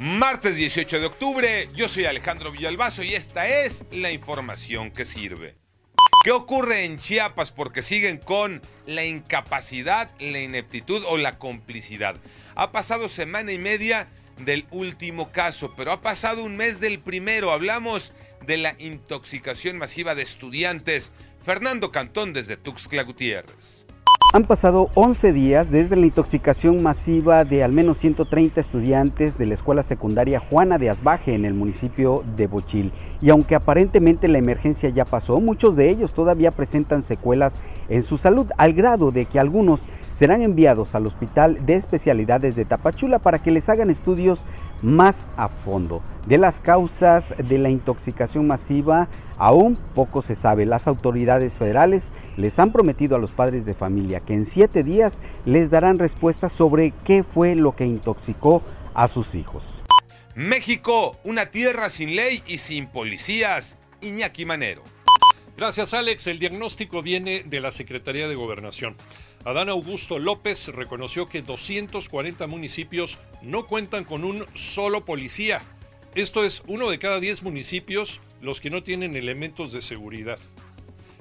Martes 18 de octubre, yo soy Alejandro Villalbazo y esta es la información que sirve. ¿Qué ocurre en Chiapas? Porque siguen con la incapacidad, la ineptitud o la complicidad. Ha pasado semana y media del último caso, pero ha pasado un mes del primero. Hablamos de la intoxicación masiva de estudiantes. Fernando Cantón desde Tuxtla Gutiérrez. Han pasado 11 días desde la intoxicación masiva de al menos 130 estudiantes de la escuela secundaria Juana de Asbaje en el municipio de Bochil. Y aunque aparentemente la emergencia ya pasó, muchos de ellos todavía presentan secuelas en su salud, al grado de que algunos serán enviados al Hospital de Especialidades de Tapachula para que les hagan estudios más a fondo. De las causas de la intoxicación masiva aún poco se sabe. Las autoridades federales les han prometido a los padres de familia que en siete días les darán respuestas sobre qué fue lo que intoxicó a sus hijos. México, una tierra sin ley y sin policías. Iñaki Manero. Gracias Alex, el diagnóstico viene de la Secretaría de Gobernación. Adán Augusto López reconoció que 240 municipios no cuentan con un solo policía. Esto es uno de cada 10 municipios los que no tienen elementos de seguridad.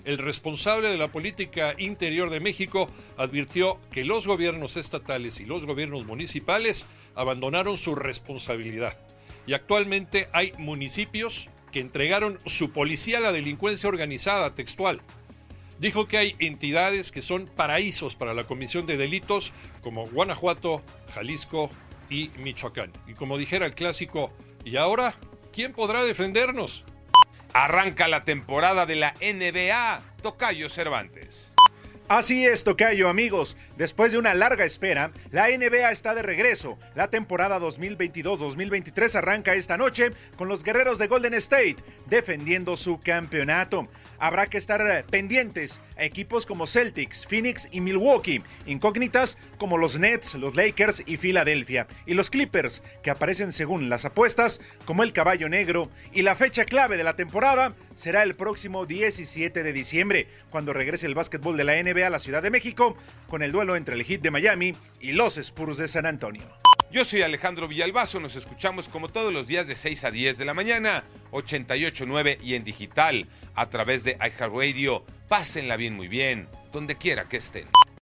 El responsable de la política interior de México advirtió que los gobiernos estatales y los gobiernos municipales abandonaron su responsabilidad. Y actualmente hay municipios que entregaron su policía a la delincuencia organizada textual dijo que hay entidades que son paraísos para la comisión de delitos como Guanajuato, Jalisco y Michoacán. Y como dijera el clásico, ¿y ahora quién podrá defendernos? Arranca la temporada de la NBA, Tocayo Cervantes. Así es, Tocayo, amigos. Después de una larga espera, la NBA está de regreso. La temporada 2022-2023 arranca esta noche con los guerreros de Golden State defendiendo su campeonato. Habrá que estar pendientes a equipos como Celtics, Phoenix y Milwaukee, incógnitas como los Nets, los Lakers y Filadelfia, y los Clippers, que aparecen según las apuestas como el caballo negro. Y la fecha clave de la temporada será el próximo 17 de diciembre, cuando regrese el básquetbol de la NBA a la Ciudad de México con el duelo entre el Heat de Miami y los Spurs de San Antonio. Yo soy Alejandro Villalbazo, nos escuchamos como todos los días de 6 a 10 de la mañana, 88.9 y en digital a través de iHeartRadio. Pásenla bien, muy bien, donde quiera que estén.